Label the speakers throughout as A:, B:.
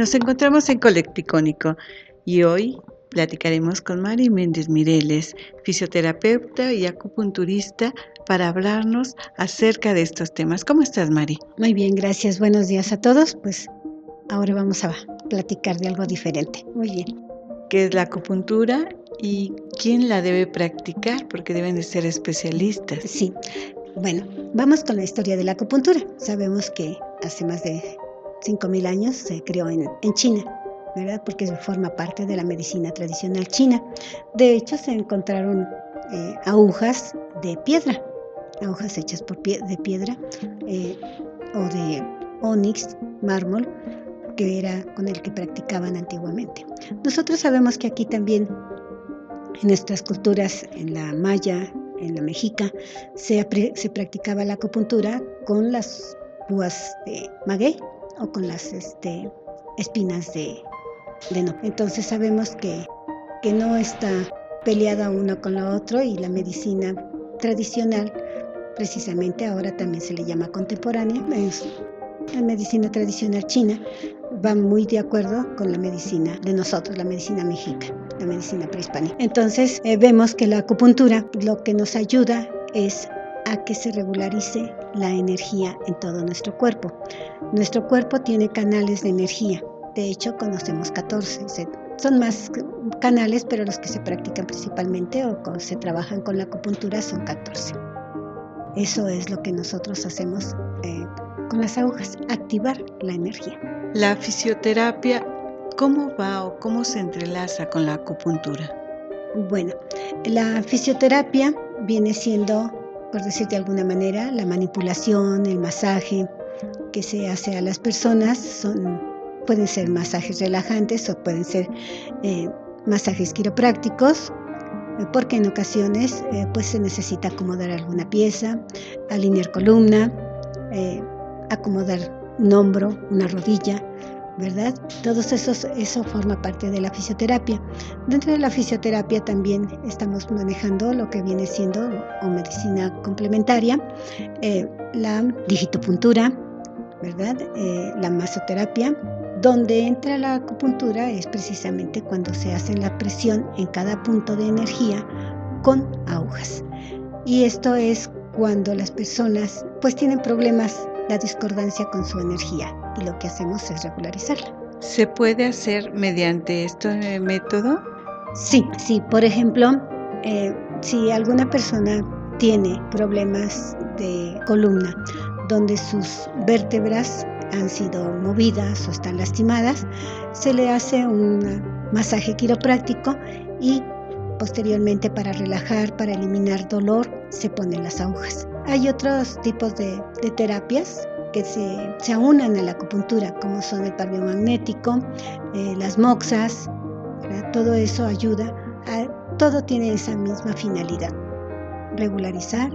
A: Nos encontramos en Colecticónico y hoy platicaremos con Mari Méndez Mireles, fisioterapeuta y acupunturista, para hablarnos acerca de estos temas. ¿Cómo estás, Mari?
B: Muy bien, gracias. Buenos días a todos. Pues ahora vamos a platicar de algo diferente. Muy bien.
A: ¿Qué es la acupuntura y quién la debe practicar? Porque deben de ser especialistas.
B: Sí. Bueno, vamos con la historia de la acupuntura. Sabemos que hace más de 5.000 años se creó en, China, ¿verdad? Porque forma parte de la medicina tradicional china. De hecho, se encontraron eh, agujas de piedra, agujas hechas por de piedra eh, o de onix, mármol, que era con el que practicaban antiguamente. Nosotros sabemos que aquí también, en nuestras culturas, en la maya, en la mexica, se, se practicaba la acupuntura con las púas de maguey, o con las este, espinas de, no. Entonces sabemos que, que no está peleada uno con lo otro y la medicina tradicional, precisamente ahora también se le llama contemporánea, es la medicina tradicional china va muy de acuerdo con la medicina de nosotros, la medicina mexica, la medicina prehispánica. Entonces eh, vemos que la acupuntura lo que nos ayuda es a que se regularice la energía en todo nuestro cuerpo. Nuestro cuerpo tiene canales de energía, de hecho conocemos 14. Son más canales, pero los que se practican principalmente o se trabajan con la acupuntura son 14. Eso es lo que nosotros hacemos eh, con las agujas, activar la energía.
A: La fisioterapia, ¿cómo va o cómo se entrelaza con la acupuntura?
B: Bueno, la fisioterapia viene siendo por decir de alguna manera, la manipulación, el masaje que se hace a las personas son, pueden ser masajes relajantes o pueden ser eh, masajes quiroprácticos, eh, porque en ocasiones eh, pues se necesita acomodar alguna pieza, alinear columna, acomodar un hombro, una rodilla, ¿verdad? Todo eso, eso forma parte de la fisioterapia. Dentro de la fisioterapia también estamos manejando lo que viene siendo o medicina complementaria, eh, la digitopuntura, ¿verdad? Eh, la masoterapia. Donde entra la acupuntura es precisamente cuando se hace la presión en cada punto de energía con agujas. Y esto es cuando las personas pues tienen problemas, la discordancia con su energía y lo que hacemos es regularizarla.
A: ¿Se puede hacer mediante este método?
B: Sí, sí. Por ejemplo, eh, si alguna persona tiene problemas de columna donde sus vértebras han sido movidas o están lastimadas, se le hace un masaje quiropráctico y posteriormente para relajar, para eliminar dolor, se ponen las agujas. Hay otros tipos de, de terapias que se, se aunan a la acupuntura, como son el par magnético, eh, las moxas, todo eso ayuda, a, todo tiene esa misma finalidad, regularizar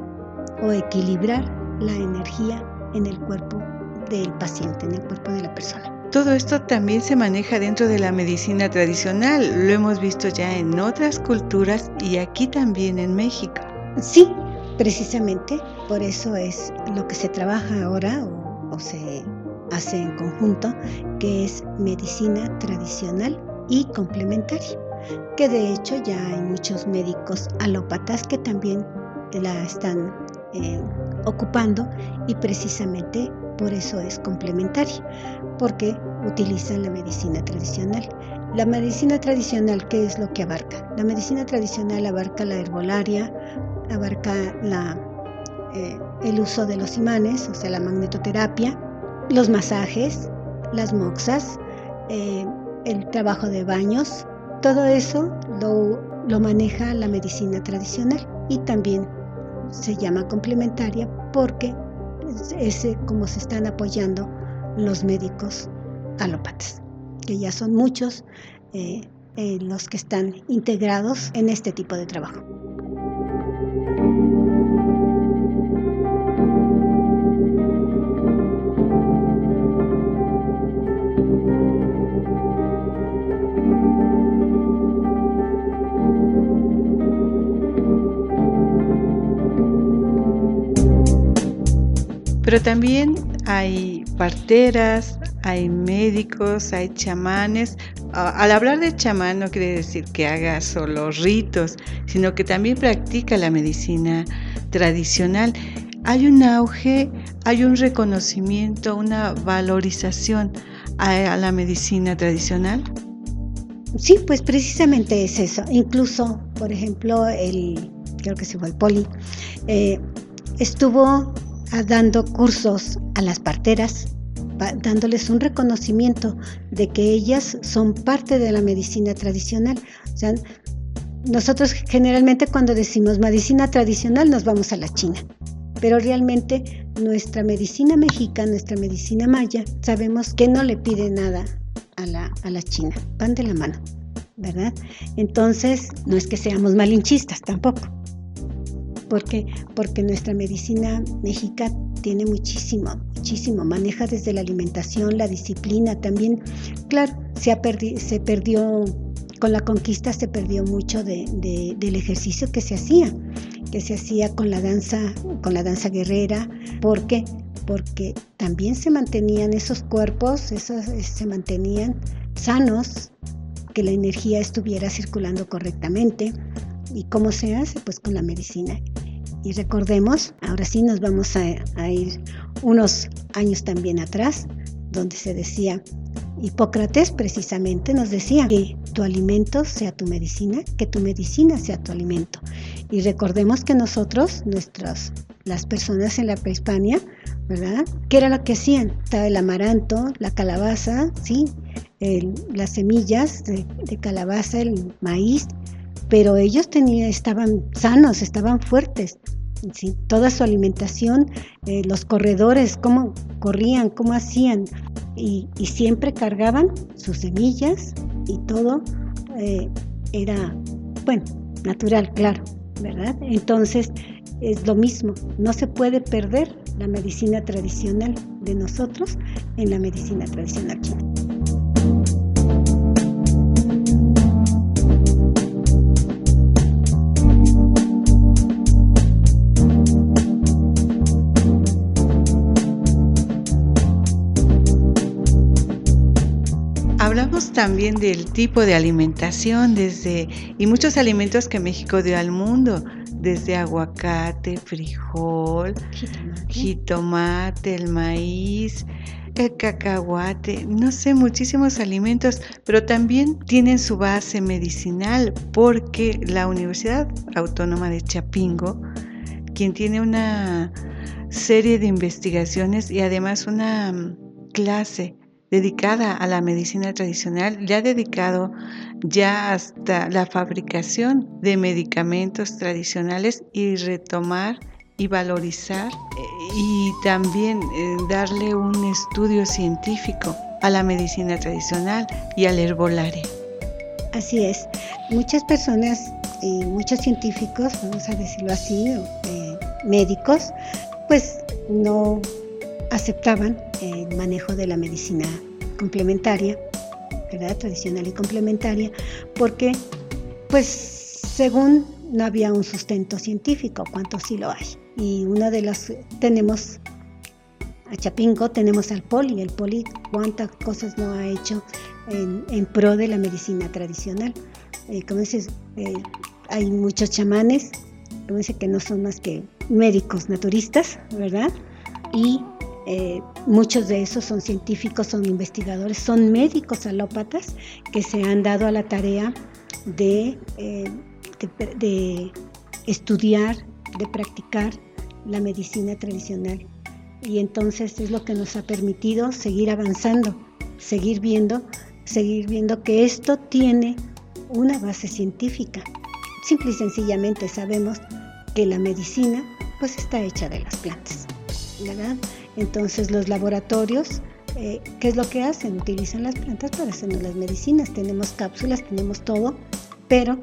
B: o equilibrar la energía en el cuerpo del paciente, en el cuerpo de la persona.
A: Todo esto también se maneja dentro de la medicina tradicional, lo hemos visto ya en otras culturas y aquí también en México.
B: Sí, precisamente por eso es lo que se trabaja ahora o se hace en conjunto, que es medicina tradicional y complementaria, que de hecho ya hay muchos médicos alópatas que también la están eh, ocupando y precisamente por eso es complementaria, porque utilizan la medicina tradicional. La medicina tradicional, ¿qué es lo que abarca? La medicina tradicional abarca la herbolaria, abarca eh, el uso de los imanes, o sea, la magnetoterapia, los masajes, las moxas, eh, el trabajo de baños, todo eso lo, maneja la medicina tradicional y también se llama complementaria porque es, como se están apoyando los médicos alópatas, que ya son muchos eh, eh, los que están integrados en este tipo de trabajo.
A: Pero también hay parteras, hay médicos, hay chamanes. Al hablar de chamán no quiere decir que haga solo ritos, sino que también practica la medicina tradicional. Hay un auge, hay un reconocimiento, una valorización a, la medicina tradicional.
B: Sí, pues precisamente es eso. Incluso, por ejemplo, el, creo que se fue el poli, eh, estuvo dando cursos a las parteras, dándoles un reconocimiento de que ellas son parte de la medicina tradicional. O sea, nosotros generalmente cuando decimos medicina tradicional nos vamos a la China, pero realmente nuestra medicina mexicana, nuestra medicina maya, sabemos que no le pide nada a la, a la China, van de la mano, ¿verdad? Entonces, no es que seamos malinchistas tampoco, porque, porque nuestra medicina mexicana tiene muchísimo, muchísimo, maneja desde la alimentación, la disciplina también. Claro, se, ha se perdió, con la conquista se perdió mucho de, del ejercicio que se hacía, que se hacía con la danza, con la danza guerrera, porque porque también se mantenían esos cuerpos, esos, se mantenían sanos, que la energía estuviera circulando correctamente. ¿Y cómo se hace? Pues con la medicina. Y recordemos, ahora sí nos vamos a, ir unos años también atrás, donde se decía, Hipócrates precisamente nos decía que tu alimento sea tu medicina, que tu medicina sea tu alimento. Y recordemos que nosotros, nuestras, las personas en la prehispania, ¿verdad? ¿Qué era lo que hacían? Estaba el amaranto, la calabaza, ¿sí? las semillas de, de, calabaza, el maíz, pero ellos tenían, estaban sanos, estaban fuertes. ¿sí? Toda su alimentación, eh, los corredores, cómo corrían, cómo hacían, y, siempre cargaban sus semillas y todo eh, era, bueno, natural, claro, ¿verdad? Entonces es lo mismo, no se puede perder la medicina tradicional de nosotros en la medicina tradicional china.
A: También del tipo de alimentación desde y muchos alimentos que México dio al mundo, desde aguacate, frijol, jitomate, el maíz, el cacahuate, no sé, muchísimos alimentos, pero también tienen su base medicinal porque la Universidad Autónoma de Chapingo, quien tiene una serie de investigaciones y además una mm, clase dedicada a la medicina tradicional le ha dedicado ya hasta la fabricación de medicamentos tradicionales y retomar y valorizar eh, y también eh, darle un estudio científico a la medicina tradicional y al herbolario.
B: Así es, muchas personas y muchos científicos, vamos a decirlo así, eh, médicos, pues no aceptaban el manejo de la medicina complementaria, ¿verdad? tradicional y complementaria, porque pues según no había un sustento científico, cuanto sí lo hay. Y una de las tenemos a Chapingo, tenemos al Poli, el Poli cuántas cosas no ha hecho en, pro de la medicina tradicional. Eh, como dices, eh, hay muchos chamanes, como dice que no son más que médicos naturistas, ¿verdad? Y eh, muchos de esos son científicos, son investigadores, son médicos alópatas que se han dado a la tarea de, eh, de, estudiar, de practicar la medicina tradicional. Y entonces es lo que nos ha permitido seguir avanzando, seguir viendo, seguir viendo que esto tiene una base científica. Simple y sencillamente sabemos que la medicina pues está hecha de las plantas. ¿verdad? Entonces los laboratorios, eh, ¿qué es lo que hacen? Utilizan las plantas para hacer las medicinas. Tenemos cápsulas, tenemos todo, pero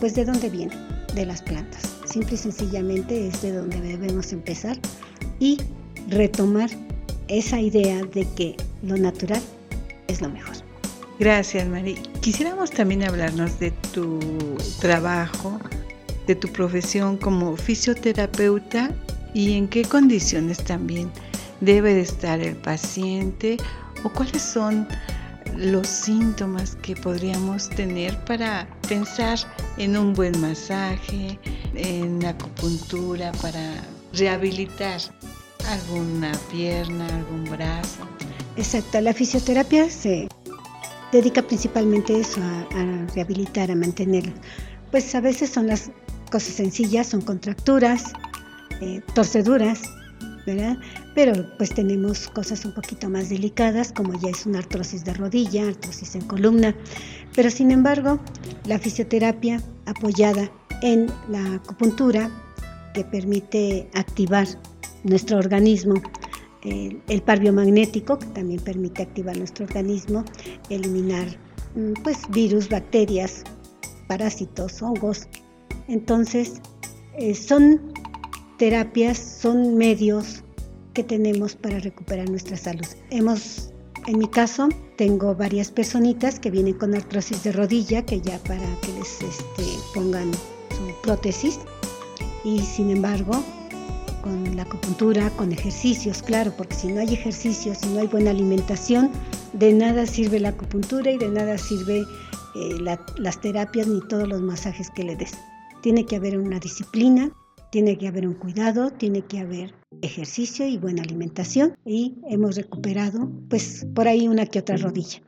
B: pues ¿de dónde viene? De las plantas. Simple y sencillamente es de donde debemos empezar y retomar esa idea de que lo natural es lo mejor.
A: Gracias, Mari. Quisiéramos también hablarnos de tu trabajo, de tu profesión como fisioterapeuta y en qué condiciones también debe de estar el paciente o cuáles son los síntomas que podríamos tener para pensar en un buen masaje, en acupuntura, para rehabilitar alguna pierna, algún brazo.
B: Exacto, la fisioterapia se dedica principalmente a eso, a, rehabilitar, a mantener. Pues a veces son las cosas sencillas, son contracturas, eh, torceduras, Pero pues tenemos cosas un poquito más delicadas, como ya es una artrosis de rodilla, artrosis en columna. Pero sin embargo, la fisioterapia apoyada en la acupuntura, que permite activar nuestro organismo, el, el par biomagnético, que también permite activar nuestro organismo, eliminar mm, pues virus, bacterias, parásitos, hongos. Entonces, eh, son terapias, son medios que tenemos para recuperar nuestra salud. Hemos, en mi caso, tengo varias personitas que vienen con artrosis de rodilla, que ya para que les este, pongan su prótesis. Y sin embargo, con la acupuntura, con ejercicios, claro, porque si no hay ejercicios, si no hay buena alimentación, de nada sirve la acupuntura y de nada sirve eh, las terapias ni todos los masajes que le des. Tiene que haber una disciplina, tiene que haber un cuidado, tiene que haber ejercicio y buena alimentación y hemos recuperado pues por ahí una que otra rodilla.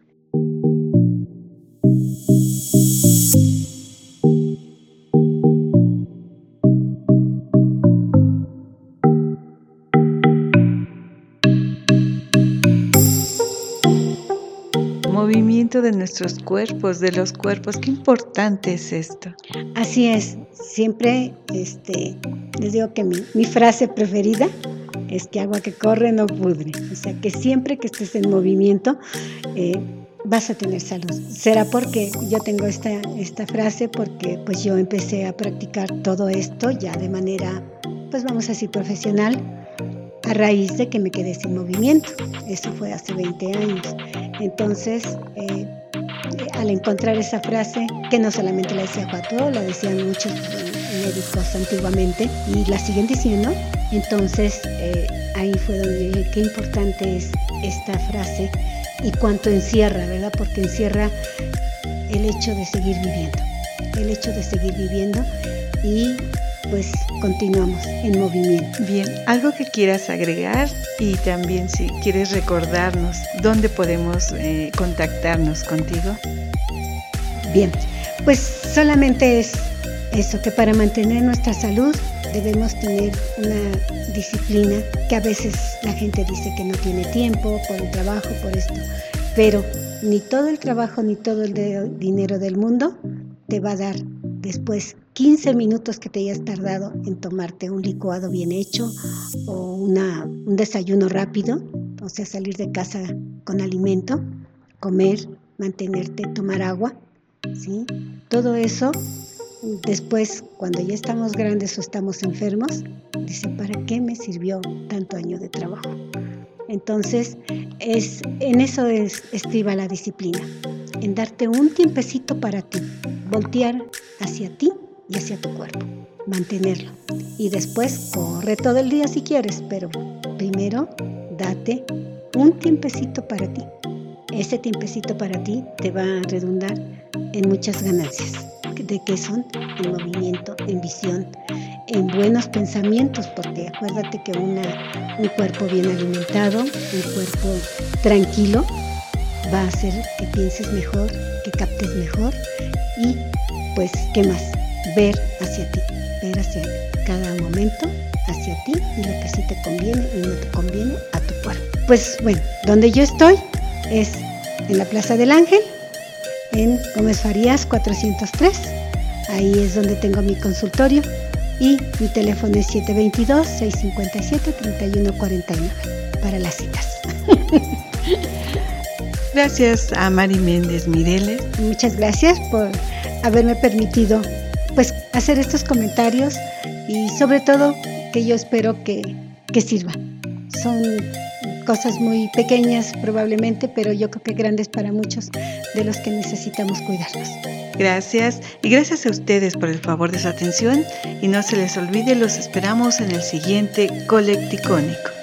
A: De nuestros cuerpos, de los cuerpos. Qué importante es esto.
B: Así es. Siempre este, les digo que mi, frase preferida es que agua que corre no pudre. O sea, que siempre que estés en movimiento eh, vas a tener salud. Será porque yo tengo esta, esta frase porque pues yo empecé a practicar todo esto ya de manera, pues vamos a decir, profesional a raíz de que me quedé sin movimiento. Eso fue hace 20 años. Entonces, eh, al encontrar esa frase, que no solamente la decía Pato, la decían muchos médicos antiguamente, y la siguen diciendo, entonces eh, ahí fue donde dije, qué importante es esta frase y cuánto encierra, ¿verdad? Porque encierra el hecho de seguir viviendo, el hecho de seguir viviendo y pues continuamos en movimiento.
A: Bien, algo que quieras agregar y también si quieres recordarnos dónde podemos eh, contactarnos contigo.
B: Bien, pues solamente es eso, que para mantener nuestra salud debemos tener una disciplina que a veces la gente dice que no tiene tiempo por el trabajo, por esto, pero ni todo el trabajo ni todo el dinero del mundo te va a dar después 15 minutos que te hayas tardado en tomarte un licuado bien hecho o una, un desayuno rápido, o sea, salir de casa con alimento, comer, mantenerte, tomar agua, ¿sí? Todo eso, después, cuando ya estamos grandes o estamos enfermos, dice, ¿para qué me sirvió tanto año de trabajo? Entonces, es, en eso es, estriba la disciplina, en darte un tiempecito para ti, voltear hacia ti y hacia tu cuerpo, mantenerlo. Y después corre todo el día si quieres, pero primero date un tiempecito para ti. Ese tiempecito para ti te va a redundar en muchas ganancias. ¿De qué son? En movimiento, en visión, en buenos pensamientos, porque acuérdate que una, un cuerpo bien alimentado, un cuerpo tranquilo, va a hacer que pienses mejor, que captes mejor y pues, ¿qué más? Ver hacia ti, ver hacia cada momento, hacia ti y lo que sí te conviene y no te conviene a tu cuerpo. Pues bueno, donde yo estoy es en la Plaza del Ángel, en Gómez Farías 403. Ahí es donde tengo mi consultorio y mi teléfono es 722-657-3149 para las citas.
A: Gracias a Mari Méndez Mireles.
B: Muchas gracias por haberme permitido hacer estos comentarios y sobre todo que yo espero que, que sirvan. Son cosas muy pequeñas probablemente, pero yo creo que grandes para muchos de los que necesitamos cuidarnos.
A: Gracias y gracias a ustedes por el favor de su atención y no se les olvide, los esperamos en el siguiente Colecticónico.